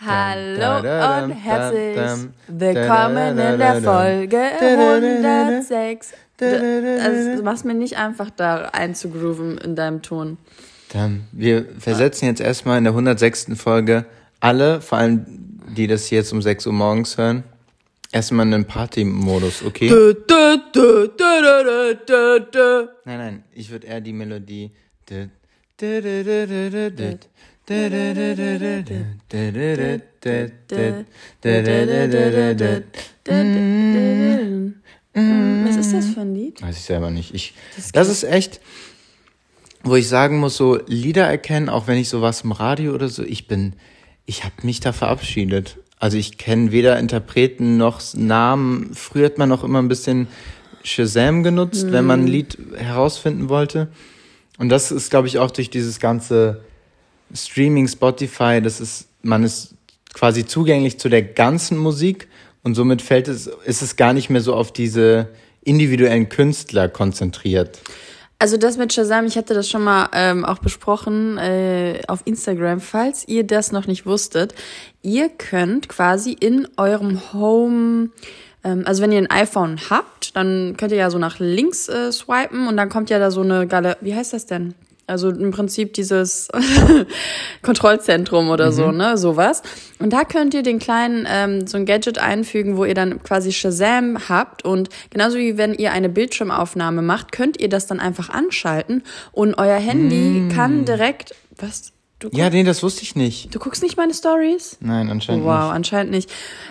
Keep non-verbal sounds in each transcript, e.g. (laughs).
Hallo und herzlich willkommen in der Folge 106. Also, du machst mir nicht einfach da einzugrooven in deinem Ton. Dann, wir versetzen jetzt erstmal in der 106. Folge alle, vor allem die das jetzt um 6 Uhr morgens hören, erstmal in den Party-Modus, okay? Nein, nein, ich würde eher die Melodie. Was ist das für ein Lied? Weiß ich selber nicht. Ich, das ist echt, wo ich sagen muss, so Lieder erkennen, auch wenn ich sowas im Radio oder so, ich bin, ich habe mich da verabschiedet. Also ich kenne weder Interpreten noch Namen. Früher hat man noch immer ein bisschen Shazam genutzt, mhm. wenn man ein Lied herausfinden wollte. Und das ist, glaube ich, auch durch dieses ganze Streaming, Spotify, das ist, man ist quasi zugänglich zu der ganzen Musik und somit fällt es, ist es gar nicht mehr so auf diese individuellen Künstler konzentriert. Also das mit Shazam, ich hatte das schon mal ähm, auch besprochen äh, auf Instagram. Falls ihr das noch nicht wusstet, ihr könnt quasi in eurem Home, ähm, also wenn ihr ein iPhone habt, dann könnt ihr ja so nach links äh, swipen und dann kommt ja da so eine Galerie, wie heißt das denn? Also im Prinzip dieses (laughs) Kontrollzentrum oder mhm. so, ne, sowas. Und da könnt ihr den kleinen ähm, so ein Gadget einfügen, wo ihr dann quasi Shazam habt und genauso wie wenn ihr eine Bildschirmaufnahme macht, könnt ihr das dann einfach anschalten und euer Handy mm. kann direkt was Du ja, nee, das wusste ich nicht. Du guckst nicht meine Stories? Nein, anscheinend wow, nicht. Wow, anscheinend nicht.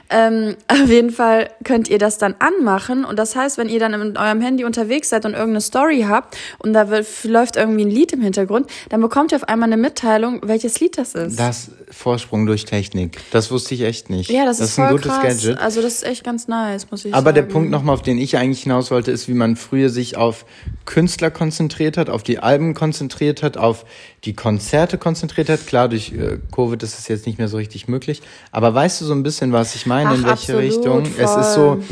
Ähm, (laughs) auf jeden Fall könnt ihr das dann anmachen und das heißt, wenn ihr dann mit eurem Handy unterwegs seid und irgendeine Story habt und da läuft irgendwie ein Lied im Hintergrund, dann bekommt ihr auf einmal eine Mitteilung, welches Lied das ist. Das Vorsprung durch Technik. Das wusste ich echt nicht. Ja, das, das ist, ist ein gutes krass. Gadget. Also das ist echt ganz nice, muss ich Aber sagen. der Punkt nochmal, auf den ich eigentlich hinaus wollte, ist, wie man früher sich auf Künstler konzentriert hat, auf die Alben konzentriert hat, auf die Konzerte konzentriert hat. Klar, durch äh, Covid ist es jetzt nicht mehr so richtig möglich. Aber weißt du so ein bisschen, was ich meine, Ach, in welche absolut, Richtung? Voll. Es ist so,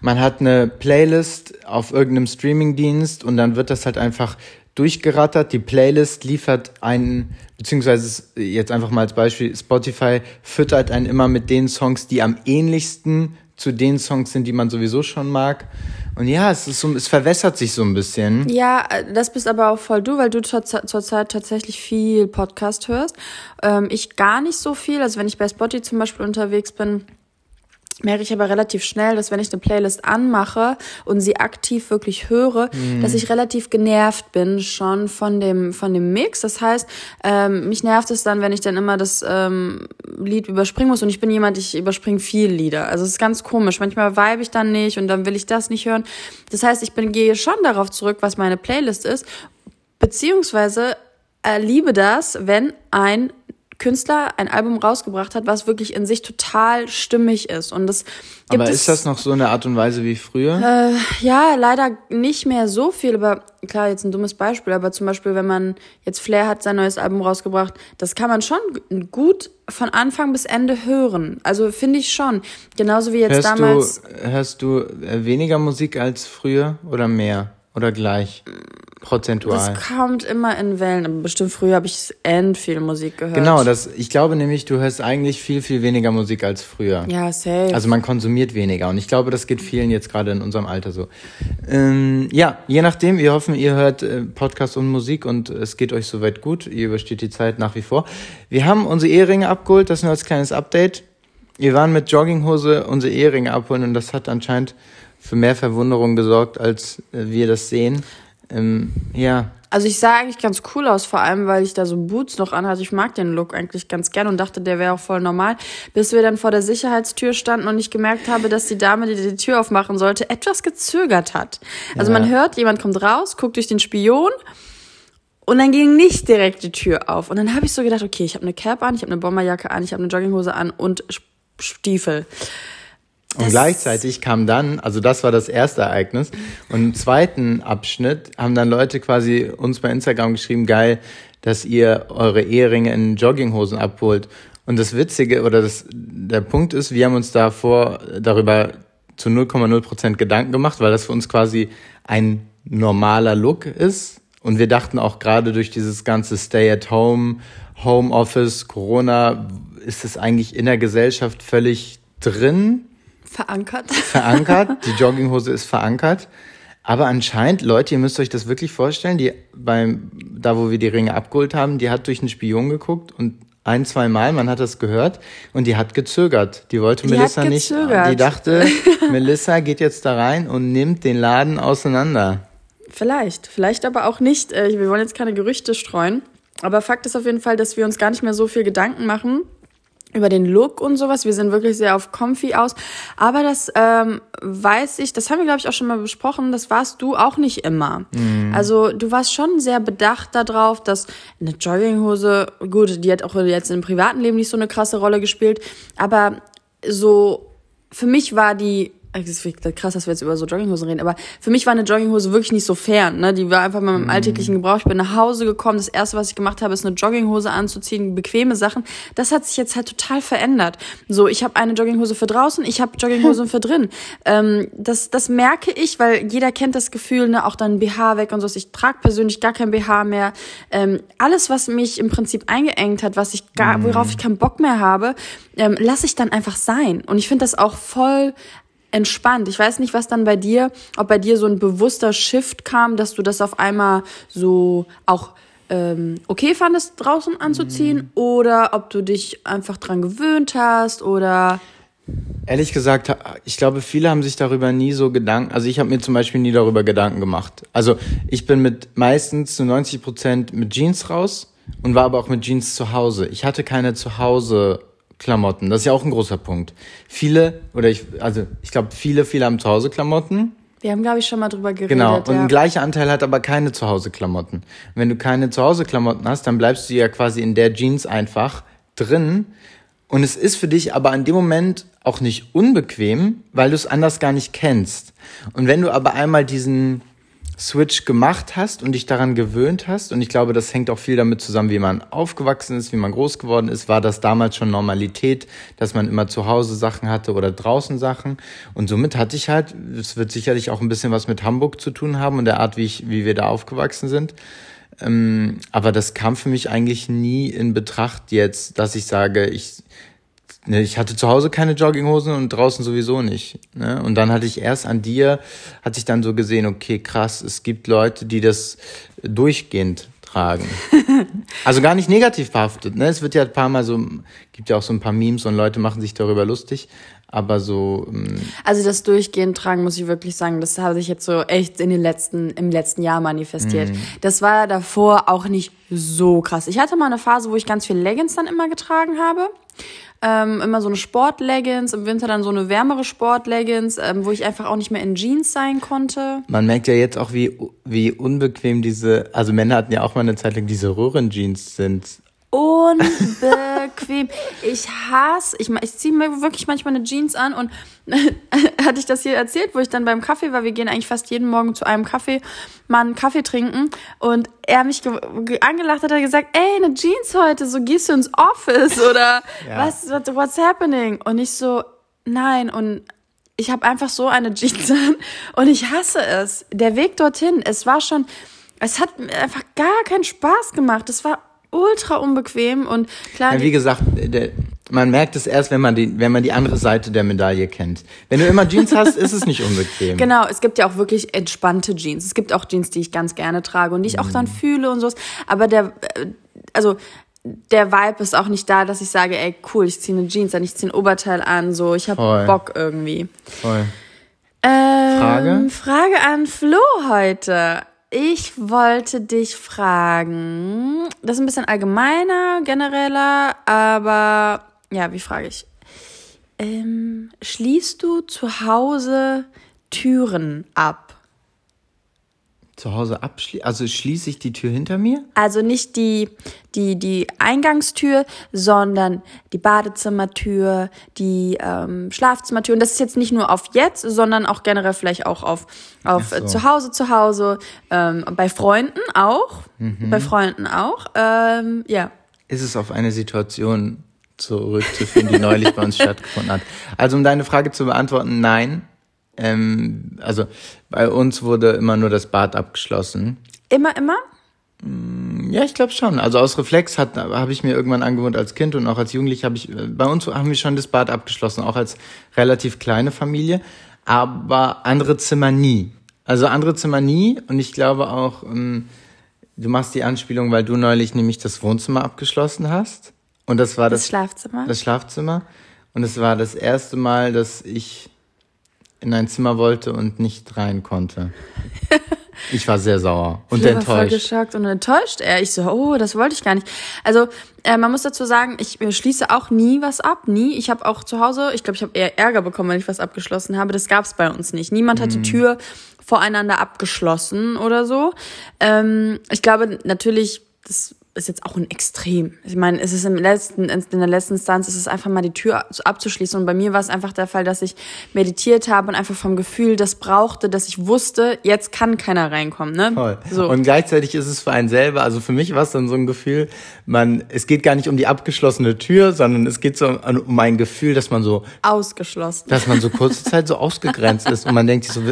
man hat eine Playlist auf irgendeinem Streamingdienst und dann wird das halt einfach durchgerattert. Die Playlist liefert einen, beziehungsweise jetzt einfach mal als Beispiel, Spotify füttert einen immer mit den Songs, die am ähnlichsten zu den Songs sind, die man sowieso schon mag. Und ja, es ist so, es verwässert sich so ein bisschen. Ja, das bist aber auch voll du, weil du zurzeit zur tatsächlich viel Podcast hörst. Ähm, ich gar nicht so viel. Also wenn ich bei Spotify zum Beispiel unterwegs bin, merke ich aber relativ schnell, dass wenn ich eine Playlist anmache und sie aktiv wirklich höre, mm. dass ich relativ genervt bin schon von dem von dem Mix. Das heißt, ähm, mich nervt es dann, wenn ich dann immer das ähm, Lied überspringen muss und ich bin jemand, ich überspringe viel Lieder. Also es ist ganz komisch. Manchmal vibe ich dann nicht und dann will ich das nicht hören. Das heißt, ich bin gehe schon darauf zurück, was meine Playlist ist, beziehungsweise äh, liebe das, wenn ein Künstler ein Album rausgebracht hat, was wirklich in sich total stimmig ist. Und das gibt aber ist das noch so eine Art und Weise wie früher? Äh, ja, leider nicht mehr so viel. Aber klar, jetzt ein dummes Beispiel. Aber zum Beispiel, wenn man jetzt Flair hat sein neues Album rausgebracht, das kann man schon gut von Anfang bis Ende hören. Also finde ich schon. Genauso wie jetzt hörst damals. Du, hörst du äh, weniger Musik als früher oder mehr? Oder gleich? Prozentual. Das kommt immer in Wellen. Bestimmt früher habe ich end viel Musik gehört. Genau, das, ich glaube nämlich, du hörst eigentlich viel, viel weniger Musik als früher. Ja, safe. Also man konsumiert weniger. Und ich glaube, das geht vielen jetzt gerade in unserem Alter so. Ähm, ja, je nachdem, wir hoffen, ihr hört äh, Podcast und Musik und es geht euch soweit gut. Ihr übersteht die Zeit nach wie vor. Wir haben unsere Eheringe abgeholt, das nur als kleines Update. Wir waren mit Jogginghose unsere Eheringe abholen und das hat anscheinend für mehr Verwunderung gesorgt, als äh, wir das sehen. Ähm, ja. Also ich sah eigentlich ganz cool aus, vor allem weil ich da so Boots noch anhatte. Ich mag den Look eigentlich ganz gern und dachte, der wäre auch voll normal, bis wir dann vor der Sicherheitstür standen und ich gemerkt habe, dass die Dame, die die Tür aufmachen sollte, etwas gezögert hat. Also ja. man hört, jemand kommt raus, guckt durch den Spion und dann ging nicht direkt die Tür auf. Und dann habe ich so gedacht, okay, ich habe eine Cap an, ich habe eine Bomberjacke an, ich habe eine Jogginghose an und Stiefel. Und gleichzeitig kam dann, also das war das erste Ereignis, und im zweiten Abschnitt haben dann Leute quasi uns bei Instagram geschrieben, geil, dass ihr eure Eheringe in Jogginghosen abholt. Und das Witzige oder das, der Punkt ist, wir haben uns davor darüber zu 0,0 Prozent Gedanken gemacht, weil das für uns quasi ein normaler Look ist. Und wir dachten auch gerade durch dieses ganze Stay at Home, Home Office, Corona, ist es eigentlich in der Gesellschaft völlig drin. Verankert. (laughs) Verankert. Die Jogginghose ist verankert. Aber anscheinend, Leute, ihr müsst euch das wirklich vorstellen, die beim, da wo wir die Ringe abgeholt haben, die hat durch einen Spion geguckt und ein, zwei Mal, man hat das gehört und die hat gezögert. Die wollte Die Melissa nicht. Die dachte, (laughs) Melissa geht jetzt da rein und nimmt den Laden auseinander. Vielleicht, vielleicht aber auch nicht. Äh, Wir wollen jetzt keine Gerüchte streuen. Aber Fakt ist auf jeden Fall, dass wir uns gar nicht mehr so viel Gedanken machen über den Look und sowas. Wir sind wirklich sehr auf Comfy aus. Aber das ähm, weiß ich, das haben wir, glaube ich, auch schon mal besprochen, das warst du auch nicht immer. Also du warst schon sehr bedacht darauf, dass eine Jogginghose, gut, die hat auch jetzt im privaten Leben nicht so eine krasse Rolle gespielt, aber so, für mich war die es ist krass, dass wir jetzt über so Jogginghosen reden, aber für mich war eine Jogginghose wirklich nicht so fern. Ne? Die war einfach mal im alltäglichen Gebrauch. Ich bin nach Hause gekommen. Das erste, was ich gemacht habe, ist eine Jogginghose anzuziehen, bequeme Sachen. Das hat sich jetzt halt total verändert. So, ich habe eine Jogginghose für draußen, ich habe Jogginghosen (laughs) für drin. Ähm, das, das merke ich, weil jeder kennt das Gefühl, ne, auch dann BH weg und so. Ich trage persönlich gar kein BH mehr. Ähm, alles, was mich im Prinzip eingeengt hat, was ich gar, worauf ich keinen Bock mehr habe, ähm, lasse ich dann einfach sein. Und ich finde das auch voll entspannt. Ich weiß nicht, was dann bei dir, ob bei dir so ein bewusster Shift kam, dass du das auf einmal so auch ähm, okay fandest, draußen anzuziehen, oder ob du dich einfach dran gewöhnt hast oder Ehrlich gesagt, ich glaube, viele haben sich darüber nie so Gedanken, also ich habe mir zum Beispiel nie darüber Gedanken gemacht. Also ich bin mit meistens zu 90 Prozent mit Jeans raus und war aber auch mit Jeans zu Hause. Ich hatte keine Zuhause Klamotten. Das ist ja auch ein großer Punkt. Viele, oder ich, also ich glaube, viele, viele haben Zuhause Klamotten. wir haben, glaube ich, schon mal drüber geredet. Genau. Und ja. ein gleicher Anteil hat aber keine Zuhause-Klamotten. Wenn du keine Zuhause-Klamotten hast, dann bleibst du ja quasi in der Jeans einfach drin. Und es ist für dich aber in dem Moment auch nicht unbequem, weil du es anders gar nicht kennst. Und wenn du aber einmal diesen Switch gemacht hast und dich daran gewöhnt hast, und ich glaube, das hängt auch viel damit zusammen, wie man aufgewachsen ist, wie man groß geworden ist, war das damals schon Normalität, dass man immer zu Hause Sachen hatte oder draußen Sachen. Und somit hatte ich halt, es wird sicherlich auch ein bisschen was mit Hamburg zu tun haben und der Art, wie, ich, wie wir da aufgewachsen sind. Ähm, aber das kam für mich eigentlich nie in Betracht jetzt, dass ich sage, ich, ich hatte zu Hause keine Jogginghosen und draußen sowieso nicht. Ne? Und dann hatte ich erst an dir, hatte ich dann so gesehen, okay, krass, es gibt Leute, die das durchgehend tragen. (laughs) also gar nicht negativ behaftet. Ne? Es wird ja ein paar Mal so, gibt ja auch so ein paar Memes und Leute machen sich darüber lustig. Aber so, ähm, Also das durchgehend tragen, muss ich wirklich sagen, das habe ich jetzt so echt in den letzten, im letzten Jahr manifestiert. Das war davor auch nicht so krass. Ich hatte mal eine Phase, wo ich ganz viel Leggings dann immer getragen habe. Ähm, immer so eine Sportleggings, im Winter dann so eine wärmere Sportleggings, ähm, wo ich einfach auch nicht mehr in Jeans sein konnte. man merkt ja jetzt auch, wie, wie unbequem diese, also Männer hatten ja auch mal eine Zeit lang diese Röhrenjeans sind. Unbequem. Ich hasse, ich, ich ziehe mir wirklich manchmal eine Jeans an und (laughs) hatte ich das hier erzählt, wo ich dann beim Kaffee war. Wir gehen eigentlich fast jeden Morgen zu einem Kaffee, mal einen Kaffee trinken und er mich ge ge angelacht hat, hat gesagt, ey, eine Jeans heute, so gehst du ins Office oder (laughs) Ja. was, what, what's happening? Und ich so, nein und ich habe einfach so eine Jeans an und ich hasse es. Der Weg dorthin, es war schon, es hat mir einfach gar keinen Spaß gemacht. Es war ultra unbequem und klar, Ja, wie gesagt, der, man merkt es erst, wenn man, die, wenn man die andere Seite der Medaille kennt. Wenn du immer Jeans hast, ist es nicht unbequem. (laughs) Genau, es gibt ja auch wirklich entspannte Jeans. Es gibt auch Jeans, die ich ganz gerne trage und die ich auch Mhm. dann fühle und so. Aber der, äh, also der Vibe ist auch nicht da, dass ich sage, ey, cool, ich ziehe eine Jeans an, ich ziehe ein Oberteil an, so, ich habe. Bock irgendwie. Voll. Ähm, Frage? Frage an Flo heute. Ich wollte dich fragen, das ist ein bisschen allgemeiner, genereller, aber ja, wie frage ich? Ähm, schließt du zu Hause Türen ab? Zu Hause abschließen, also schließe ich die Tür hinter mir? Also nicht die, die, die Eingangstür, sondern die Badezimmertür, die ähm, Schlafzimmertür. Und das ist jetzt nicht nur auf jetzt, sondern auch generell vielleicht auch auf, auf so. zu Hause, zu Hause, ähm, bei Freunden auch. Mhm. Bei Freunden auch. Ähm, ja. Ist es auf eine Situation zurückzuführen, die neulich bei uns (laughs) stattgefunden hat? Also um deine Frage zu beantworten, nein. Ähm, also bei uns wurde immer nur das Bad abgeschlossen. Immer, immer? Ja, ich glaube schon. Also aus Reflex habe ich mir irgendwann angewohnt als Kind und auch als Jugendlich habe ich, äh, bei uns haben wir schon das Bad abgeschlossen, auch als relativ kleine Familie, aber andere Zimmer nie. Also andere Zimmer nie und ich glaube auch, ähm, du machst die Anspielung, weil du neulich nämlich das Wohnzimmer abgeschlossen hast und das war das, das Schlafzimmer. Das Schlafzimmer und es war das erste Mal, dass ich in ein Zimmer wollte und nicht rein konnte. (laughs) Ich war sehr sauer und ich enttäuscht. War voll geschockt und enttäuscht. Ich so, oh, das wollte ich gar nicht. Also äh, man muss dazu sagen, ich schließe auch nie was ab, nie. Ich habe auch zu Hause, ich glaube, ich habe eher Ärger bekommen, wenn ich was abgeschlossen habe. Das gab es bei uns nicht. Niemand hat mhm. die Tür voreinander abgeschlossen oder so. Ähm, ich glaube natürlich, das ist jetzt auch ein Extrem. Ich meine, es ist im letzten, in der letzten Instanz ist es einfach mal die Tür abzuschließen. Und bei mir war es einfach der Fall, dass ich meditiert habe und einfach vom Gefühl das brauchte, dass ich wusste, jetzt kann keiner reinkommen. Ne? Voll. So. Und gleichzeitig ist es für einen selber, also für mich war es dann so ein Gefühl, man, es geht gar nicht um die abgeschlossene Tür, sondern es geht so um, ein Gefühl, dass man so ausgeschlossen, dass man so kurze Zeit so ausgegrenzt ist und man denkt sich so,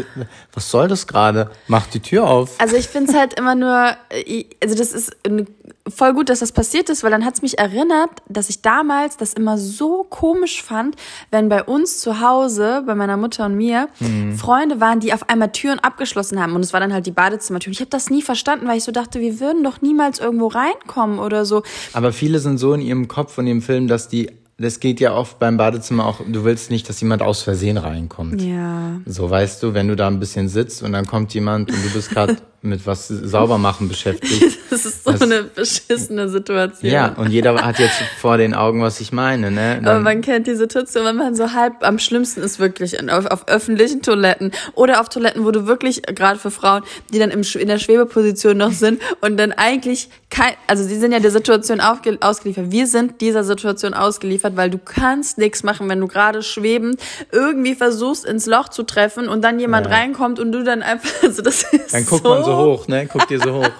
was soll das gerade? Mach die Tür auf. Also ich finde es halt immer nur, äh, also das ist eine voll gut, dass das passiert ist, weil dann hat's mich erinnert, dass ich damals das immer so komisch fand, wenn bei uns zu Hause, bei meiner Mutter und mir, mhm. Freunde waren, die auf einmal Türen abgeschlossen haben. Und es war dann halt die Badezimmertür. Ich habe das nie verstanden, weil ich so dachte, wir würden doch niemals irgendwo reinkommen oder so. Aber viele sind so in ihrem Kopf und ihrem Film, dass die das geht ja oft beim Badezimmer auch, du willst nicht, dass jemand aus Versehen reinkommt. Ja. So weißt du, wenn du da ein bisschen sitzt und dann kommt jemand und du bist gerade (laughs) mit was sauber machen beschäftigt. (laughs) Das ist so das, eine beschissene Situation. Ja, und jeder hat jetzt vor den Augen, was ich meine, ne? Dann, Aber man kennt die Situation, wenn man so halb am schlimmsten ist wirklich auf, auf öffentlichen Toiletten oder auf Toiletten, wo du wirklich, gerade für Frauen, die dann im, in der Schwebeposition noch sind und dann eigentlich kein, also sie sind ja der Situation aufge, ausgeliefert. Wir sind dieser Situation ausgeliefert, weil du kannst nichts machen, wenn du gerade schwebend irgendwie versuchst, ins Loch zu treffen und dann jemand ja. reinkommt und du dann einfach, (laughs) also das ist Dann guckt so man so hoch, ne? Guckt ihr so hoch.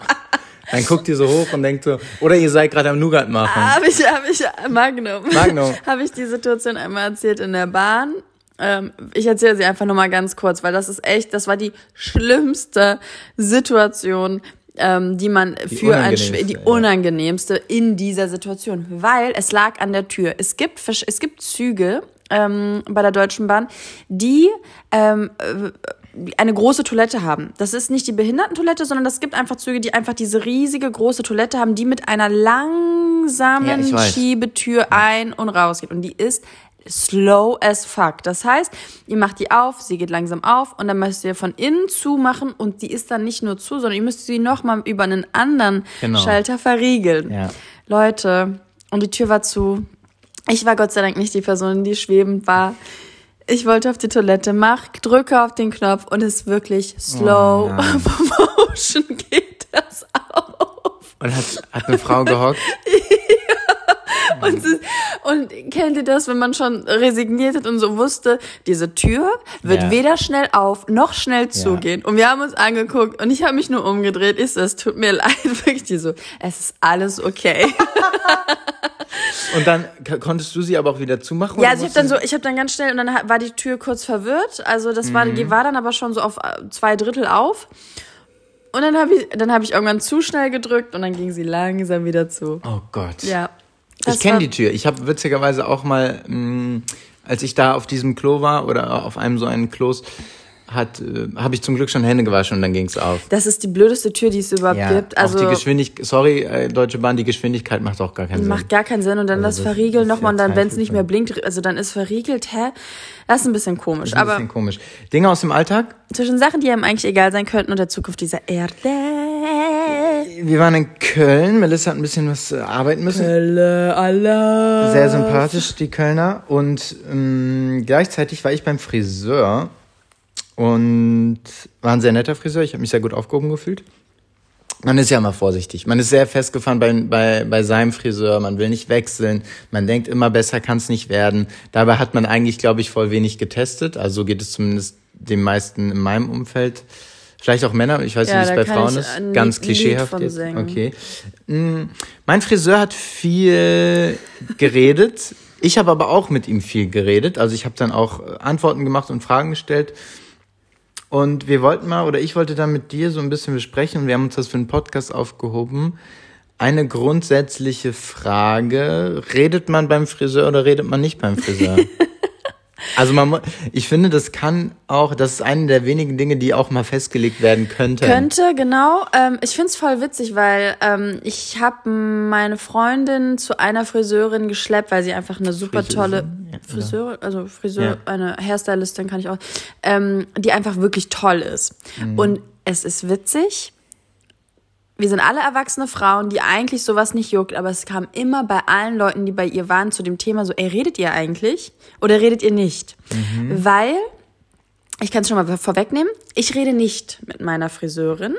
Dann guckt ihr so hoch und denkt so, oder ihr seid gerade am Nougat machen. Habe ich, habe ich, Magnum. Magnum. (laughs) habe ich die Situation einmal erzählt in der Bahn. Ähm, ich erzähle sie einfach nur mal ganz kurz, weil das ist echt, das war die schlimmste Situation, ähm, die man die für ein die unangenehmste in dieser Situation, weil es lag an der Tür. Es gibt es gibt Züge ähm, bei der Deutschen Bahn, die ähm, eine große Toilette haben. Das ist nicht die Behindertentoilette, sondern es gibt einfach Züge, die einfach diese riesige große Toilette haben, die mit einer langsamen ja, Schiebetür ein und raus geht. Und die ist slow as fuck. Das heißt, ihr macht die auf, sie geht langsam auf und dann müsst ihr von innen zumachen und die ist dann nicht nur zu, sondern ihr müsst sie nochmal über einen anderen genau. Schalter verriegeln. Ja. Leute, und die Tür war zu. Ich war Gott sei Dank nicht die Person, die schwebend war. Ich wollte auf die Toilette, mach, drücke auf den Knopf und es ist wirklich slow oh (laughs) motion geht das auf. Und hat, hat eine Frau gehockt? (laughs) Und, und kennt ihr das, wenn man schon resigniert hat und so wusste, diese Tür wird ja. weder schnell auf noch schnell zugehen. Ja. Und wir haben uns angeguckt und ich habe mich nur umgedreht. So, es tut mir (laughs) leid, wirklich die so, es ist alles okay. (laughs) Und dann konntest du sie aber auch wieder zumachen? Ja, also ich habe dann so, ich habe dann ganz schnell und dann war die Tür kurz verwirrt. Also das war, mhm. die war dann aber schon so auf äh, zwei Drittel auf. Und dann habe ich, dann habe ich irgendwann zu schnell gedrückt und dann ging sie langsam wieder zu. Oh Gott. Ja. Ich kenne die Tür. Ich habe witzigerweise auch mal, mh, mm, als ich da auf diesem Klo war oder auf einem so einen Klos, hat, äh, habe ich zum Glück schon Hände gewaschen und dann ging es auf. Das ist die blödeste Tür, die es überhaupt ja, gibt. Also auch die Geschwindigkeit, sorry, äh, Deutsche Bahn, die Geschwindigkeit macht auch gar keinen Sinn. Macht gar keinen Sinn und dann also das, das Verriegeln nochmal und dann, wenn es nicht mehr blinkt, also dann ist verriegelt, hä? Das ist ein bisschen komisch. Das ist ein aber bisschen komisch. Dinge aus dem Alltag? Zwischen Sachen, die einem eigentlich egal sein könnten und der Zukunft dieser Erde. Wir waren in Köln. Melissa hat ein bisschen was äh, arbeiten müssen. Kölle, Allah. Sehr sympathisch, die Kölner. Und ähm, gleichzeitig war ich beim Friseur und war ein sehr netter Friseur. Ich habe mich sehr gut aufgehoben gefühlt. Man ist ja immer vorsichtig. Man ist sehr festgefahren bei, bei, bei seinem Friseur. Man will nicht wechseln. Man denkt immer, besser kann es nicht werden. Dabei hat man eigentlich, glaube ich, voll wenig getestet. Also so geht es zumindest den meisten in meinem Umfeld. Vielleicht auch Männer, ich weiß ja, nicht, wie es bei Frauen ist. Ganz klischeehaft jetzt. Okay. Mm, mein Friseur hat viel geredet. Ich habe aber auch mit ihm viel geredet. Also ich habe dann auch Antworten gemacht und Fragen gestellt. Und wir wollten mal, oder ich wollte dann mit dir so ein bisschen besprechen, und wir haben uns das für einen Podcast aufgehoben, eine grundsätzliche Frage. Redet man beim Friseur oder redet man nicht beim Friseur? (laughs) also man, ich finde, das kann auch, das ist eine der wenigen Dinge, die auch mal festgelegt werden könnte. Könnte, genau. Ähm, ich find's voll witzig, weil ähm, ich habe meine Freundin zu einer Friseurin geschleppt, weil sie einfach eine super tolle Friseurin, ja, oder? Friseur, also Friseur, Ja. eine Hairstylistin kann ich auch, ähm, die einfach wirklich toll ist. Mhm. Und es ist witzig. Wir sind alle erwachsene Frauen, die eigentlich sowas nicht juckt, aber es kam immer bei allen Leuten, die bei ihr waren, zu dem Thema so, ey, redet ihr eigentlich oder redet ihr nicht? Mhm. Weil ich kann es schon mal vorwegnehmen. Ich rede nicht mit meiner Friseurin.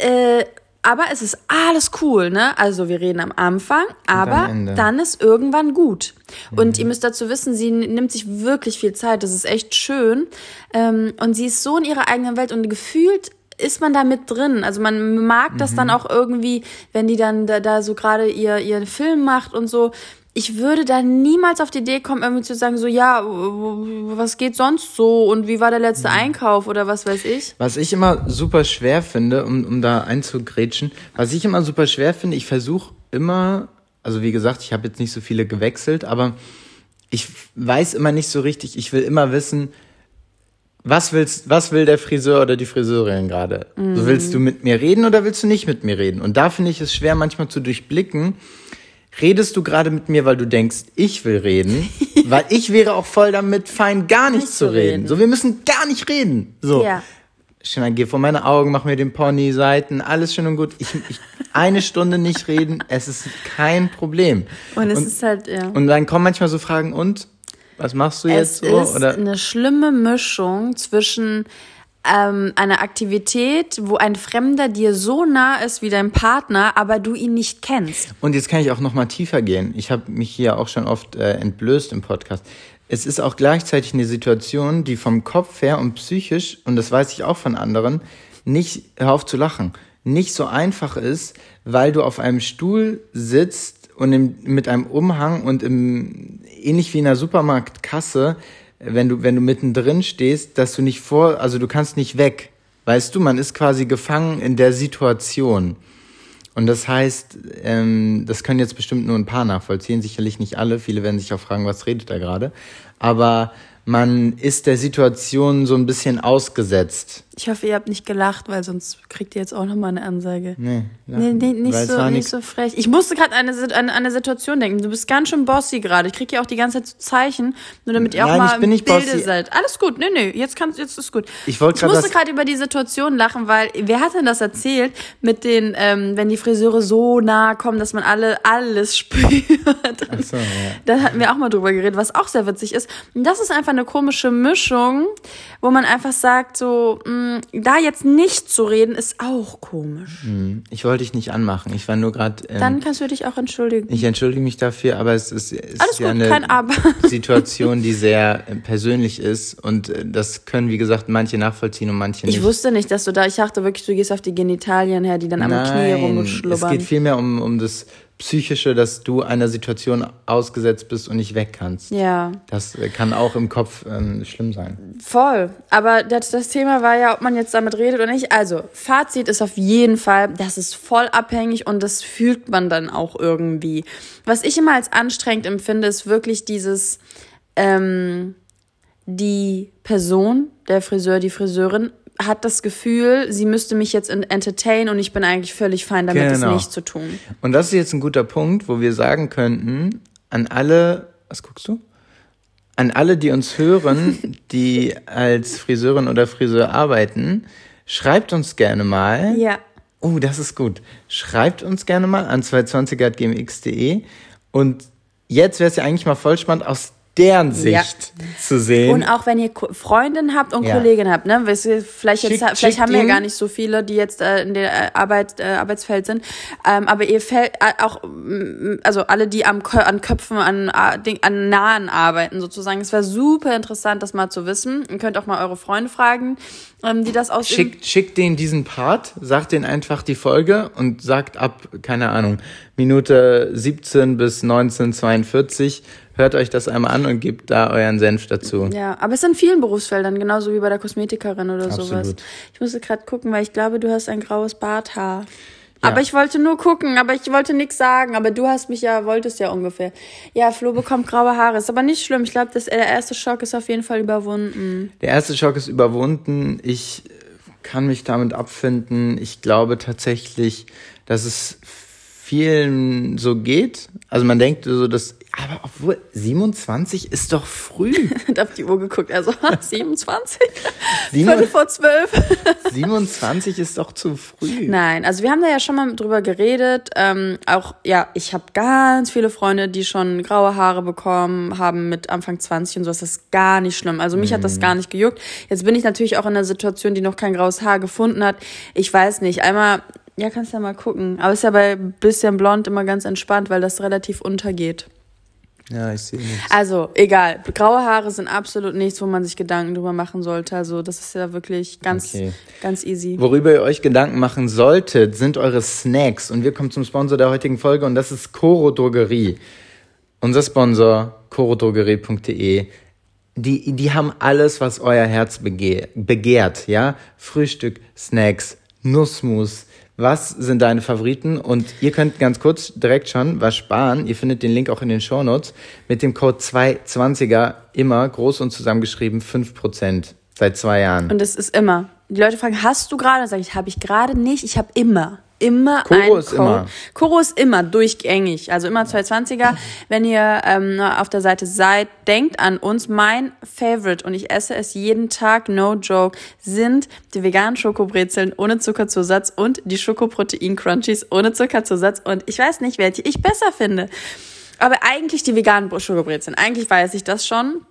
Äh, aber es ist alles cool, ne? Also wir reden am Anfang, aber Ende. dann ist irgendwann gut. Und ihr müsst dazu wissen, sie nimmt sich wirklich viel Zeit. Das ist echt schön. Ähm, und sie ist so in ihrer eigenen Welt und gefühlt ist man da mit drin. Also man mag das dann auch irgendwie, wenn die dann da, da so gerade ihr ihren Film macht und so. Ich würde da niemals auf die Idee kommen, irgendwie zu sagen, so, ja, was geht sonst so und wie war der letzte Einkauf oder was weiß ich. Was ich immer super schwer finde, um, um da einzugrätschen, was ich immer super schwer finde, ich versuche immer, also wie gesagt, ich habe jetzt nicht so viele gewechselt, aber ich weiß immer nicht so richtig, ich will immer wissen, was willst, was will der Friseur oder die Friseurin gerade? So willst du mit mir reden oder willst du nicht mit mir reden? Und da finde ich es schwer manchmal zu durchblicken. Redest du gerade mit mir, weil du denkst, ich will reden? (laughs) weil ich wäre auch voll damit fein, gar nicht, Nicht zu reden. reden. So, wir müssen gar nicht reden. So. Ja. Schön, geh vor meine Augen, mach mir den Pony, Seiten, alles schön und gut. Ich, ich, eine Stunde nicht reden, es ist kein Problem. Und es ist halt, ja. Und dann kommen manchmal so Fragen, und? Was machst du Es jetzt so? ist Oder? eine schlimme Mischung zwischen ähm, einer Aktivität, wo ein Fremder dir so nah ist wie dein Partner, aber du ihn nicht kennst. Und jetzt kann ich auch noch mal tiefer gehen. Ich habe mich hier auch schon oft äh, entblößt im Podcast. Es ist auch gleichzeitig eine Situation, die vom Kopf her und psychisch, und das weiß ich auch von anderen, nicht, hör auf zu lachen, nicht so einfach ist, weil du auf einem Stuhl sitzt und im, mit einem Umhang und im, ähnlich wie in einer Supermarktkasse, wenn du, wenn du mittendrin stehst, dass du nicht vor, also du kannst nicht weg. Weißt du, man ist quasi gefangen in der Situation. Und das heißt, ähm, das können jetzt bestimmt nur ein paar nachvollziehen, sicherlich nicht alle. Viele werden sich auch fragen, was redet er gerade. Aber man ist der Situation so ein bisschen ausgesetzt. Ich hoffe, ihr habt nicht gelacht, weil sonst kriegt ihr jetzt auch nochmal eine Ansage. Nee, Nee, nee, nicht, so, nicht so frech. Ich musste gerade an eine, an eine Situation denken. Du bist ganz schön bossy gerade. Ich krieg ja auch die ganze Zeit so Zeichen, nur damit ihr auch Nein, mal ich bin nicht Bilde bossy. seid. Alles gut. Nee, nee, jetzt kannst jetzt ist gut. Ich wollte grad musste das- gerade über die Situation lachen, weil wer hat denn das erzählt mit den ähm, wenn die Friseure so nah kommen, dass man alle alles (laughs) spürt. Ach so, ja. Da hatten wir auch mal drüber geredet, was auch sehr witzig ist. Und das ist einfach eine komische Mischung, wo man einfach sagt, so, mh, da jetzt nicht zu reden, ist auch komisch. Ich wollte dich nicht anmachen. Ich war nur gerade. Ähm, Dann kannst du dich auch entschuldigen. ich entschuldige mich dafür, aber es ist, es Alles ist ja gut, eine kein Aber. (laughs) Situation, die sehr äh, persönlich ist. Und äh, das können, wie gesagt, manche nachvollziehen und manche nicht. Ich wusste nicht, dass du da, ich dachte wirklich, du gehst auf die Genitalien her, die dann am Knie Nein, es rumschlubbern. geht vielmehr um, um das Psychische, dass du einer Situation ausgesetzt bist und nicht weg kannst. Ja, Das kann auch im Kopf ähm, schlimm sein. voll. Aber das, das Thema war ja, ob man jetzt damit redet oder nicht. Also, Fazit ist auf jeden Fall, das ist voll abhängig und das fühlt man dann auch irgendwie. Was ich immer als anstrengend empfinde, ist wirklich dieses, ähm, die Person, der Friseur, die Friseurin, hat das Gefühl, sie müsste mich jetzt entertainen und ich bin eigentlich völlig fein damit, Genau. es nicht zu tun. Und das ist jetzt ein guter Punkt, wo wir sagen könnten, an alle, was guckst du? An alle, die uns hören, (laughs) die als Friseurin oder Friseur arbeiten, schreibt uns gerne mal. Ja. Oh, das ist gut. Schreibt uns gerne mal an 220gmx.de und jetzt wäre es ja eigentlich mal voll spannend, aus deren Sicht zu sehen. Und auch wenn ihr Freundinnen habt und Ja. Kolleginnen habt, ne? Vielleicht jetzt, Schickt- vielleicht schickt haben wir ja gar nicht so viele, die jetzt äh, in der äh, Arbeit, äh, Arbeitsfeld sind. Ähm, aber ihr fällt äh, auch, also alle, die am an Köpfen, an, an Nahen arbeiten sozusagen. Es wäre super interessant, das mal zu wissen. Ihr könnt auch mal eure Freunde fragen, ähm, die das ausüben. Schickt, schickt denen diesen Part, sagt denen einfach die Folge und sagt ab, keine Ahnung, Minute 17 bis 1942, hört euch das einmal an und gebt da euren Senf dazu. Ja, aber es ist in vielen Berufsfeldern, genauso wie bei der Kosmetikerin oder sowas. Absolut. Ich musste gerade gucken, weil ich glaube, du hast ein graues Barthaar. Aber ich wollte nur gucken, aber ich wollte nichts sagen. Aber du hast mich ja, wolltest ja ungefähr. Ja, Flo bekommt graue Haare. Ist aber nicht schlimm. Ich glaube, der erste Schock ist auf jeden Fall überwunden. Der erste Schock ist überwunden. Ich kann mich damit abfinden. Ich glaube tatsächlich, dass es vielen so geht. Also man denkt so, dass, aber obwohl 27 ist doch früh. (laughs) Ich auf die Uhr geguckt, also 27? (laughs) Viertel vor zwölf. (laughs) 27 ist doch zu früh. Nein, also wir haben da ja schon mal drüber geredet. Ähm, auch, ja, ich habe ganz viele Freunde, die schon graue Haare bekommen haben mit Anfang 20 und so. Das ist gar nicht schlimm. Also mich mhm. hat das mhm. gar nicht gejuckt. Jetzt bin ich natürlich auch in einer Situation, die noch kein graues Haar gefunden hat. Ich weiß nicht. Einmal ja, kannst ja mal gucken. Aber ist ja bei bisschen blond immer ganz entspannt, weil das relativ untergeht. Ja, ich sehe nichts. Also, egal. Graue Haare sind absolut nichts, wo man sich Gedanken drüber machen sollte. Also, das ist ja wirklich ganz, okay. ganz easy. Worüber ihr euch Gedanken machen solltet, sind eure Snacks. Und wir kommen zum Sponsor der heutigen Folge und das ist Coro Drogerie. Unser Sponsor, corodrogerie.de. Die, die haben alles, was euer Herz begehrt, ja? Frühstück, Snacks, Nussmus, was sind deine Favoriten? Und ihr könnt ganz kurz direkt schon was sparen. Ihr findet den Link auch in den Show Notes. Mit dem Code 220er immer groß und zusammengeschrieben 5% seit zwei Jahren. Und es ist immer. Die Leute fragen, hast du gerade? Sag ich, habe ich gerade nicht. Ich habe immer immer Koro ist Code. immer. Koro ist immer durchgängig, also immer 220er. Wenn ihr ähm, auf der Seite seid, denkt an uns. Mein Favorite und ich esse es jeden Tag, no joke, sind die veganen Schokobrezeln ohne Zuckerzusatz und die Schokoprotein Crunchies ohne Zuckerzusatz. Und ich weiß nicht, welche ich besser finde. Aber eigentlich die veganen Schokobrezeln. Eigentlich weiß ich das schon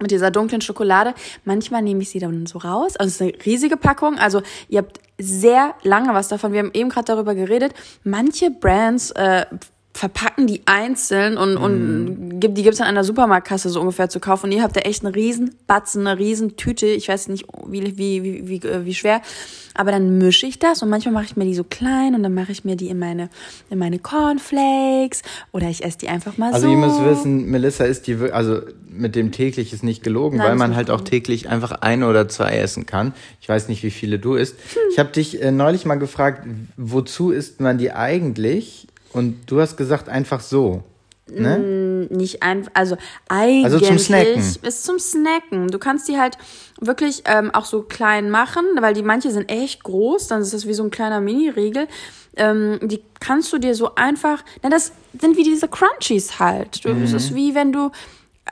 mit dieser dunklen Schokolade. Manchmal nehme ich sie dann so raus. Also es ist eine riesige Packung. Also ihr habt sehr lange was davon. Wir haben eben gerade darüber geredet. Manche Brands äh, verpacken die einzeln und, mm. und gibt, die gibt's dann an der Supermarktkasse so ungefähr zu kaufen. Und ihr habt da echt einen riesen Batzen, eine riesen Tüte. Ich weiß nicht, wie, wie, wie, wie, äh, wie schwer. Aber dann mische ich das und manchmal mache ich mir die so klein und dann mache ich mir die in meine, in meine Cornflakes oder ich esse die einfach mal also so. Also ihr müsst wissen, Melissa ist die, also mit dem täglich ist nicht gelogen, Nein, weil man halt auch täglich einfach ein oder zwei essen kann. Ich weiß nicht, wie viele du isst. Hm. Ich habe dich äh, neulich mal gefragt, wozu isst man die eigentlich? Und du hast gesagt, einfach so. Ne? Mm, nicht einfach, also eigentlich also zum Snacken. ist zum Snacken. Du kannst die halt wirklich ähm, auch so klein machen, weil die manche sind echt groß, dann ist das wie so ein kleiner Mini-Riegel. Ähm, die kannst du dir so einfach, na das sind wie diese Crunchies halt. Du, mhm. Es ist wie wenn du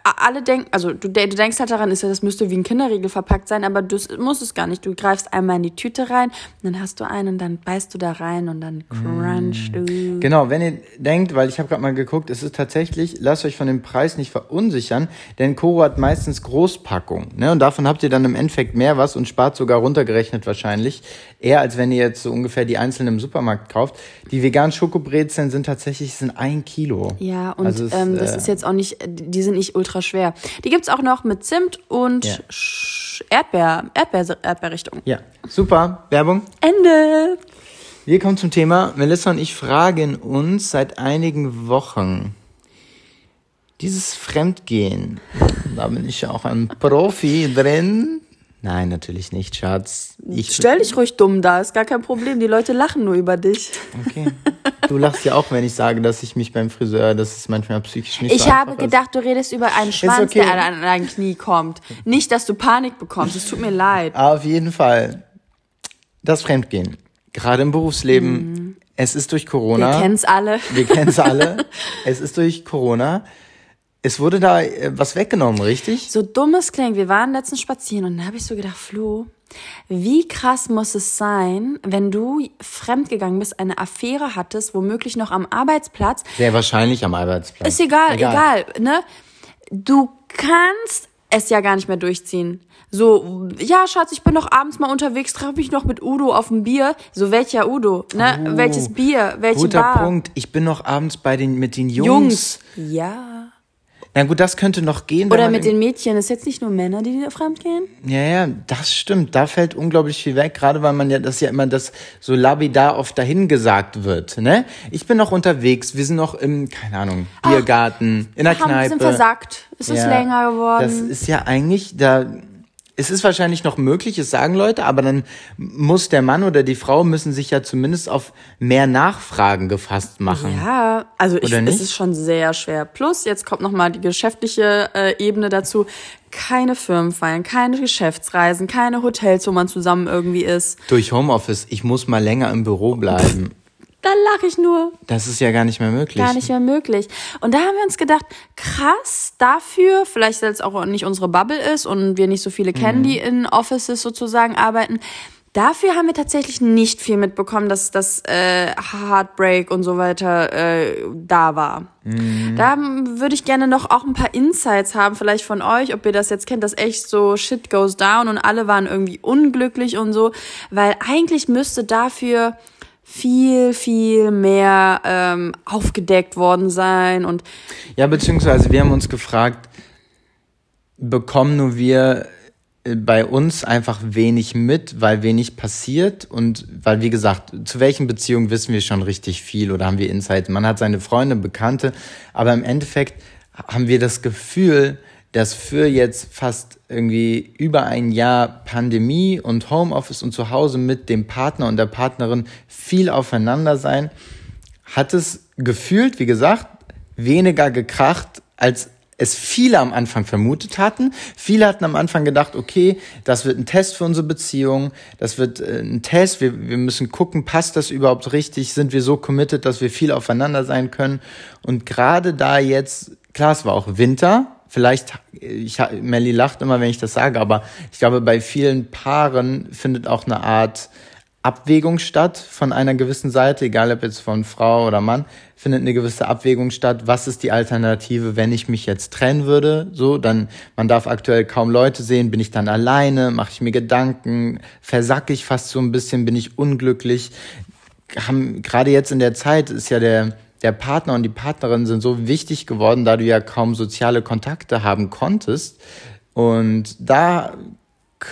alle denken, also du, du, denkst halt daran, ist ja, das müsste wie ein Kinderriegel verpackt sein, aber du musst es gar nicht. Du greifst einmal in die Tüte rein, dann hast du einen und dann beißt du da rein und dann crunch du. Genau, wenn ihr denkt, weil ich habe gerade mal geguckt, es ist tatsächlich, lasst euch von dem Preis nicht verunsichern, denn Koro hat meistens Großpackung, ne? Und davon habt ihr dann im Endeffekt mehr was und spart sogar runtergerechnet wahrscheinlich eher als wenn ihr jetzt so ungefähr die einzelnen im Supermarkt kauft. Die veganen Schokobrezeln sind tatsächlich sind ein Kilo. Ja, und also es, ähm, das äh, ist jetzt auch nicht, die sind nicht ultra schwer. Die gibt's auch noch mit Zimt und ja. Erdbeer, Erdbeer, Erdbeerrichtung. Ja, super. Werbung. Ende. Wir kommen zum Thema. Melissa und ich fragen uns seit einigen Wochen, dieses Fremdgehen, da bin ich ja auch ein Profi drin. Nein, natürlich nicht, Schatz. Ich Stell dich ruhig dumm da, ist gar kein Problem. Die Leute lachen nur über dich. Okay. Du lachst ja auch, wenn ich sage, dass ich mich beim Friseur, dass es manchmal psychisch nicht Ich so habe gedacht, du redest über einen Schwanz, okay. der an dein Knie kommt. Nicht, dass du Panik bekommst. Es tut mir leid. Auf jeden Fall. Das Fremdgehen. Gerade im Berufsleben. Mhm. Es ist durch Corona. Wir kennen's alle. Wir kennen's alle. (laughs) es ist durch Corona. Es wurde da äh, was weggenommen, richtig? So dummes klingt. Wir waren letztens spazieren und da habe ich so gedacht, Flo, wie krass muss es sein, wenn du fremdgegangen bist, eine Affäre hattest, womöglich noch am Arbeitsplatz. Sehr wahrscheinlich am Arbeitsplatz. Ist egal, egal, egal ne? Du kannst es ja gar nicht mehr durchziehen. So, ja, Schatz, ich bin noch abends mal unterwegs, treffe mich noch mit Udo auf ein Bier. So, welcher Udo, ne? Oh, Welches Bier, welche guter Bar? Guter Punkt. Ich bin noch abends bei den, mit den Jungs. Jungs. Ja. Na gut, das könnte noch gehen. Oder mit den Mädchen. Das ist jetzt nicht nur Männer, die fremd gehen? Ja, ja, das stimmt. Da fällt unglaublich viel weg, gerade weil man ja das ja immer das so labidar oft dahin gesagt wird. Ne? Ich bin noch unterwegs. Wir sind noch im, keine Ahnung, Biergarten, Ach, in der Kneipe. Wir sind versagt. Es ist ja, länger geworden. Das ist ja eigentlich, da es ist wahrscheinlich noch möglich, es sagen Leute, aber dann muss der Mann oder die Frau müssen sich ja zumindest auf mehr Nachfragen gefasst machen. Ja, also ich, es ist schon sehr schwer. Plus, jetzt kommt nochmal die geschäftliche äh, Ebene dazu. Keine Firmenfeiern, keine Geschäftsreisen, keine Hotels, wo man zusammen irgendwie ist. Durch Homeoffice, ich muss mal länger im Büro bleiben. Da lache ich nur. Das ist ja gar nicht mehr möglich. Gar nicht mehr möglich. Und da haben wir uns gedacht, krass, dafür, vielleicht weil es auch nicht unsere Bubble ist und wir nicht so viele kennen, mhm. die in Offices sozusagen arbeiten. Dafür haben wir tatsächlich nicht viel mitbekommen, dass das äh, Heartbreak und so weiter äh, da war. Mhm. Da würde ich gerne noch auch ein paar Insights haben, vielleicht von euch, ob ihr das jetzt kennt, dass echt so Shit goes down und alle waren irgendwie unglücklich und so, weil eigentlich müsste dafür viel, viel mehr ähm, aufgedeckt worden sein und ja, beziehungsweise wir haben uns gefragt, bekommen nur wir äh, bei uns einfach wenig mit, weil wenig passiert und weil, wie gesagt, zu welchen Beziehungen wissen wir schon richtig viel oder haben wir Insight. Man hat seine Freunde, Bekannte, aber im Endeffekt haben wir das Gefühl, dass für jetzt fast irgendwie über ein Jahr Pandemie und Homeoffice und zu Hause mit dem Partner und der Partnerin viel aufeinander sein, hat es gefühlt, wie gesagt, weniger gekracht, als es viele am Anfang vermutet hatten. Viele hatten am Anfang gedacht, okay, das wird ein Test für unsere Beziehung, das wird äh, ein Test, wir, wir müssen gucken, passt das überhaupt richtig, sind wir so committed, dass wir viel aufeinander sein können. Und gerade da jetzt, klar, es war auch Winter, vielleicht, ich, Melly lacht immer, wenn ich das sage, aber ich glaube, bei vielen Paaren findet auch eine Art Abwägung statt von einer gewissen Seite, egal ob jetzt von Frau oder Mann, findet eine gewisse Abwägung statt. Was ist die Alternative, wenn ich mich jetzt trennen würde? So, dann, man darf aktuell kaum Leute sehen. Bin ich dann alleine? Mache ich mir Gedanken? Versacke ich fast so ein bisschen? Bin ich unglücklich? Haben, gerade jetzt in der Zeit ist ja der, der Partner und die Partnerin sind so wichtig geworden, da du ja kaum soziale Kontakte haben konntest. Und da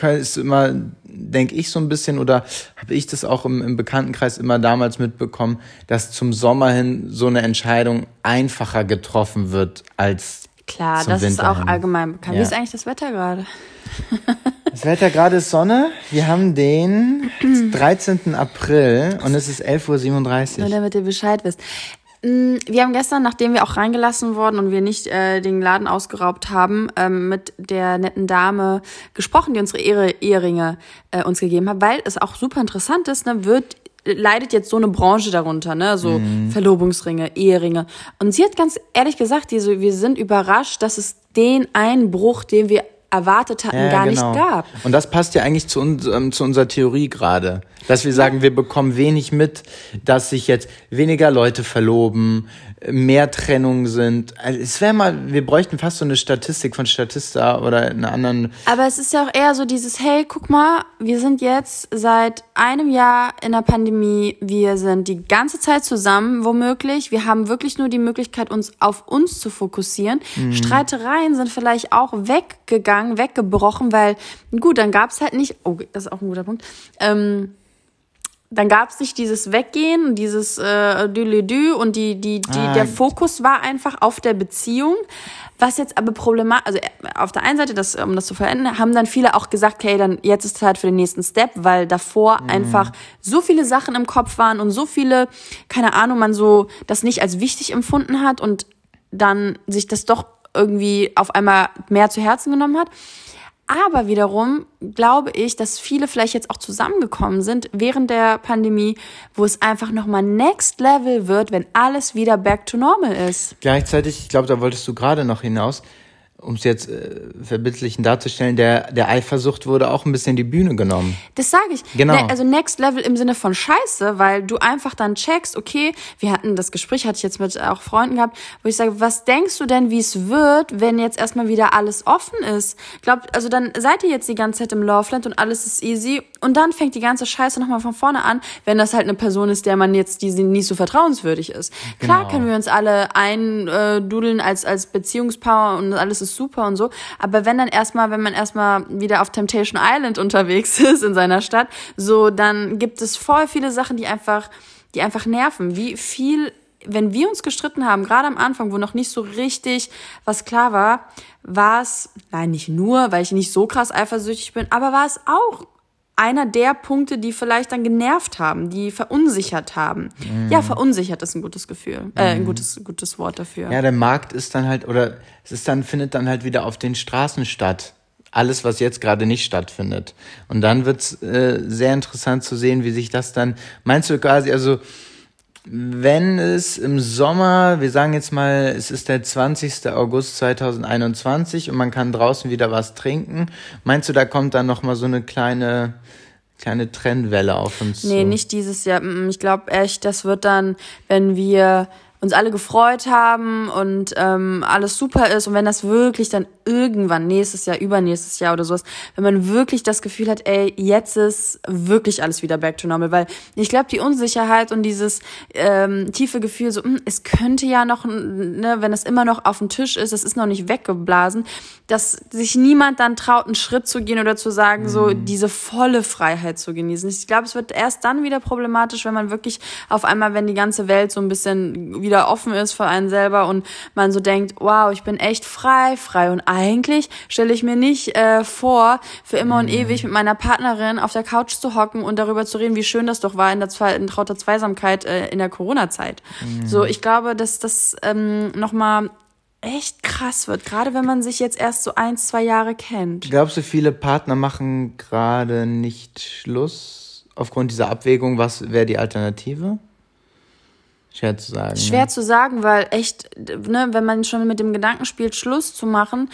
ist immer, denke ich so ein bisschen, oder habe ich das auch im, im, Bekanntenkreis immer damals mitbekommen, dass zum Sommer hin so eine Entscheidung einfacher getroffen wird als Klar, das Winter ist auch hin. allgemein bekannt. Ja. Wie ist eigentlich das Wetter gerade? (laughs) Das Wetter gerade ist Sonne. Wir haben den 13. April und es ist 11.37 Uhr. Nur damit ihr Bescheid wisst. Mm, wir haben gestern, nachdem wir auch reingelassen wurden und wir nicht äh, den Laden ausgeraubt haben, ähm, mit der netten Dame gesprochen, die unsere Ehre, Eheringe äh, uns gegeben hat, weil es auch super interessant ist, ne, wird leidet jetzt so eine Branche darunter, ne? So mhm. Verlobungsringe, Eheringe. Und sie hat ganz ehrlich gesagt, die so, wir sind überrascht, dass es den Einbruch, den wir erwartet hatten, ja, gar genau. nicht gab. Und das passt ja eigentlich zu, uns, ähm, zu unserer Theorie gerade. Dass wir sagen, wir bekommen wenig mit, dass sich jetzt weniger Leute verloben, mehr Trennungen sind. Also es wäre mal, wir bräuchten fast so eine Statistik von Statista oder einer anderen. Aber es ist ja auch eher so dieses, hey, guck mal, wir sind jetzt seit einem Jahr in der Pandemie, wir sind die ganze Zeit zusammen, womöglich. Wir haben wirklich nur die Möglichkeit, uns auf uns zu fokussieren. Mhm. Streitereien sind vielleicht auch weggegangen, weggebrochen, weil, gut, dann gab es halt nicht, oh, das ist auch ein guter Punkt, ähm, dann gab es nicht dieses Weggehen, dieses äh, Dü und die, die, die, ah. der Fokus war einfach auf der Beziehung. Was jetzt aber problematisch, also äh, auf der einen Seite, das, um das zu verändern, haben dann viele auch gesagt, hey, dann jetzt ist Zeit für den nächsten Step, weil davor mhm. einfach so viele Sachen im Kopf waren und so viele, keine Ahnung, man so das nicht als wichtig empfunden hat und dann sich das doch irgendwie auf einmal mehr zu Herzen genommen hat. Aber wiederum glaube ich, dass viele vielleicht jetzt auch zusammengekommen sind während der Pandemie, wo es einfach nochmal Next Level wird, wenn alles wieder back to normal ist. Gleichzeitig, ich glaube, da wolltest du gerade noch hinaus, um es jetzt äh, verbildlichen darzustellen, der, der Eifersucht wurde auch ein bisschen die Bühne genommen. Das sage ich. Genau. Ne, also Next Level im Sinne von Scheiße, weil du einfach dann checkst, okay, wir hatten das Gespräch, hatte ich jetzt mit auch Freunden gehabt, wo ich sage, was denkst du denn, wie es wird, wenn jetzt erstmal wieder alles offen ist? Glaubt, also dann seid ihr jetzt die ganze Zeit im Loveland und alles ist easy und dann fängt die ganze Scheiße nochmal von vorne an, wenn das halt eine Person ist, der man jetzt, die nicht so vertrauenswürdig ist. Klar genau. können wir uns alle eindudeln als, als Beziehungspower und alles ist ist super und so. Aber wenn dann erstmal, wenn man erstmal wieder auf Temptation Island unterwegs (laughs) ist in seiner Stadt, so, dann gibt es voll viele Sachen, die einfach, die einfach nerven. Wie viel wenn wir uns gestritten haben, gerade am Anfang, wo noch nicht so richtig was klar war, war es, nein, nicht nur, weil ich nicht so krass eifersüchtig bin, aber war es auch einer der Punkte, die vielleicht dann genervt haben, die verunsichert haben. Mm. Ja, verunsichert ist ein gutes Gefühl, äh, ein mhm. gutes, gutes Wort dafür. Ja, der Markt ist dann halt, oder es ist dann, findet dann halt wieder auf den Straßen statt. Alles, was jetzt gerade nicht stattfindet. Und dann wird's äh, sehr interessant zu sehen, wie sich das dann, meinst du quasi, also, wenn es im Sommer, wir sagen jetzt mal, es ist der 20. August 2021 und man kann draußen wieder was trinken, meinst du, da kommt dann noch mal so eine kleine kleine Trennwelle auf uns Nee, zu? nicht dieses Jahr. Ich glaube echt, das wird dann, wenn wir uns alle gefreut haben und ähm, alles super ist und wenn das wirklich dann irgendwann nächstes Jahr, übernächstes Jahr oder sowas, wenn man wirklich das Gefühl hat, ey, jetzt ist wirklich alles wieder back to normal, weil ich glaube, die Unsicherheit und dieses ähm, tiefe Gefühl, so, mh, hm, es könnte ja noch, ne, wenn es immer noch auf dem Tisch ist, es ist noch nicht weggeblasen, dass sich niemand dann traut, einen Schritt zu gehen oder zu sagen, mhm. so diese volle Freiheit zu genießen. Ich glaube, es wird erst dann wieder problematisch, wenn man wirklich auf einmal, wenn die ganze Welt so ein bisschen wieder offen ist für einen selber und man so denkt, wow, ich bin echt frei, frei und eigentlich stelle ich mir nicht äh, vor, für immer und mhm. ewig mit meiner Partnerin auf der Couch zu hocken und darüber zu reden, wie schön das doch war in der Zwei in trauter Zweisamkeit äh, in der Corona-Zeit. Mhm. So, ich glaube, dass das ähm, nochmal echt krass wird, gerade wenn man sich jetzt erst so ein, zwei Jahre kennt. Glaubst du, viele Partner machen gerade nicht Schluss aufgrund dieser Abwägung? Was wäre die Alternative? Schwer zu sagen. Schwer ne? zu sagen, weil echt, ne, wenn man schon mit dem Gedanken spielt, Schluss zu machen,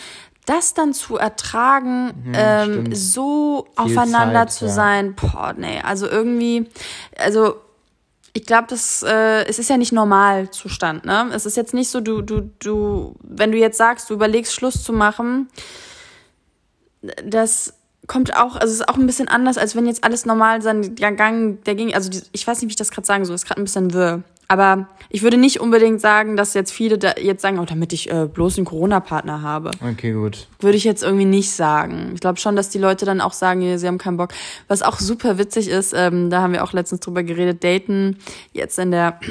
das dann zu ertragen, hm, ähm, so Viel aufeinander Zeit, zu ja. sein, boah, nee, also irgendwie, also ich glaube, das äh, es ist ja nicht Normalzustand, ne? Es ist jetzt nicht so, du, du, du, wenn du jetzt sagst, du überlegst, Schluss zu machen, das kommt auch, also es ist auch ein bisschen anders, als wenn jetzt alles normal sein Gang, der ging, also die, ich weiß nicht, wie ich das gerade sagen soll, ist gerade ein bisschen wirr. Aber ich würde nicht unbedingt sagen, dass jetzt viele da jetzt sagen, oh, damit ich äh, bloß einen Corona-Partner habe. Okay, gut. Würde ich jetzt irgendwie nicht sagen. Ich glaube schon, dass die Leute dann auch sagen, sie haben keinen Bock. Was auch super witzig ist, ähm, da haben wir auch letztens drüber geredet, daten jetzt in der (clears throat)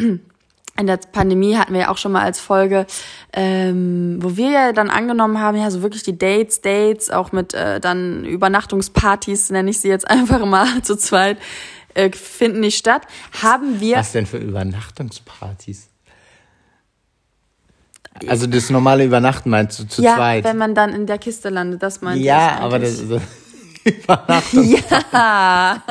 in der Pandemie hatten wir ja auch schon mal als Folge, ähm, wo wir ja dann angenommen haben, ja, so wirklich die Dates, Dates, auch mit äh, dann Übernachtungspartys, nenne ich sie jetzt (laughs) einfach mal zu zweit, äh, finden nicht statt, haben wir. Was denn für Übernachtungspartys? Also das normale Übernachten meinst du zu ja, zweit? wenn man dann in der Kiste landet, das meinst du. Ja, aber das ist (laughs) Übernachtung. Ja.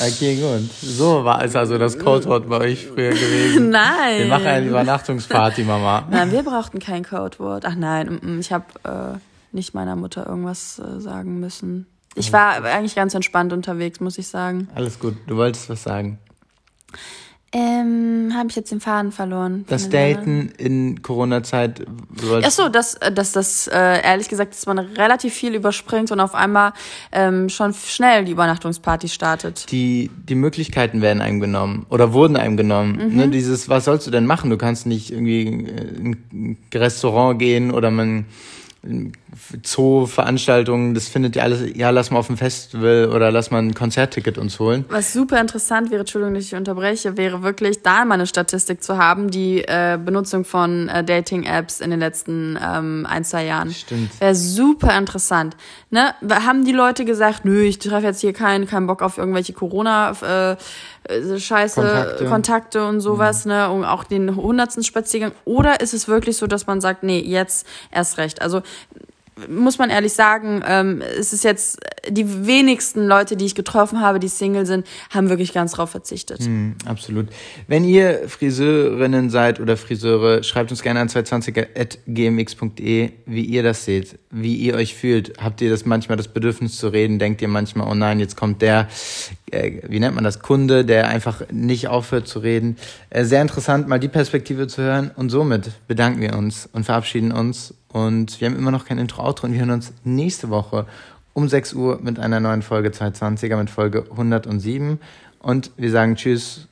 Okay, gut. So war es also das Codewort bei euch früher gewesen. Nein. Wir machen eine Übernachtungsparty, Mama. Nein, wir brauchten kein Codewort. Ach nein, ich habe äh, nicht meiner Mutter irgendwas äh, sagen müssen. Ich war eigentlich ganz entspannt unterwegs, muss ich sagen. Alles gut. Du wolltest was sagen. Ähm, habe ich jetzt den Faden verloren. Das Daten in Corona-Zeit. Ach so, dass, dass das äh, ehrlich gesagt, dass man relativ viel überspringt und auf einmal ähm, schon schnell die Übernachtungsparty startet. Die die Möglichkeiten werden einem genommen oder wurden einem genommen. Mhm. Ne, dieses, was sollst du denn machen? Du kannst nicht irgendwie in ein Restaurant gehen oder man Zoo-Veranstaltungen, das findet ja alles, ja, lass mal auf ein Festival oder lass mal ein Konzertticket uns holen. Was super interessant wäre, Entschuldigung, dass ich unterbreche, wäre wirklich da mal eine Statistik zu haben, die äh, Benutzung von äh, Dating-Apps in den letzten ähm, ein, zwei Jahren. Stimmt. Wäre super interessant. Ne? Haben die Leute gesagt, nö, ich treffe jetzt hier keinen, keinen Bock auf irgendwelche Corona- äh, äh, scheiße Kontakte. Kontakte, und sowas, mhm. ne, um auch den hundertsten Spaziergang. Oder ist es wirklich so, dass man sagt, nee, jetzt erst recht. Also muss man ehrlich sagen, ähm, es ist jetzt die wenigsten Leute, die ich getroffen habe, die Single sind, haben wirklich ganz drauf verzichtet. Mm, absolut. Wenn ihr Friseurinnen seid oder Friseure, schreibt uns gerne an 220.gmx.de, wie ihr das seht, wie ihr euch fühlt. Habt ihr das manchmal das Bedürfnis zu reden? Denkt ihr manchmal, oh nein, jetzt kommt der, wie nennt man das, Kunde, der einfach nicht aufhört zu reden? Äh, sehr interessant, mal die Perspektive zu hören. Und somit bedanken wir uns und verabschieden uns und wir haben immer noch kein Intro-Outro und wir hören uns nächste Woche um 6 Uhr mit einer neuen Folge 220er mit Folge 107. Und wir sagen Tschüss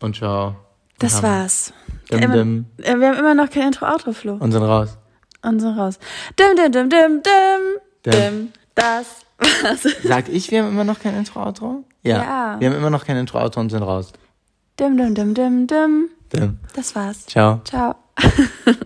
und Ciao. Das war's. Dim, immer, dim. Äh, wir haben immer noch kein Intro-Outro, Flo. Und sind raus. Und sind raus. Dim, dim, dim, dim, dim, dim. Das war's. Sag ich, wir haben immer noch kein Intro-Outro? Ja. ja. Wir haben immer noch kein Intro-Outro und sind raus. Dim, dim, dim, dim, dim. Das war's. Ciao. Ciao. (laughs)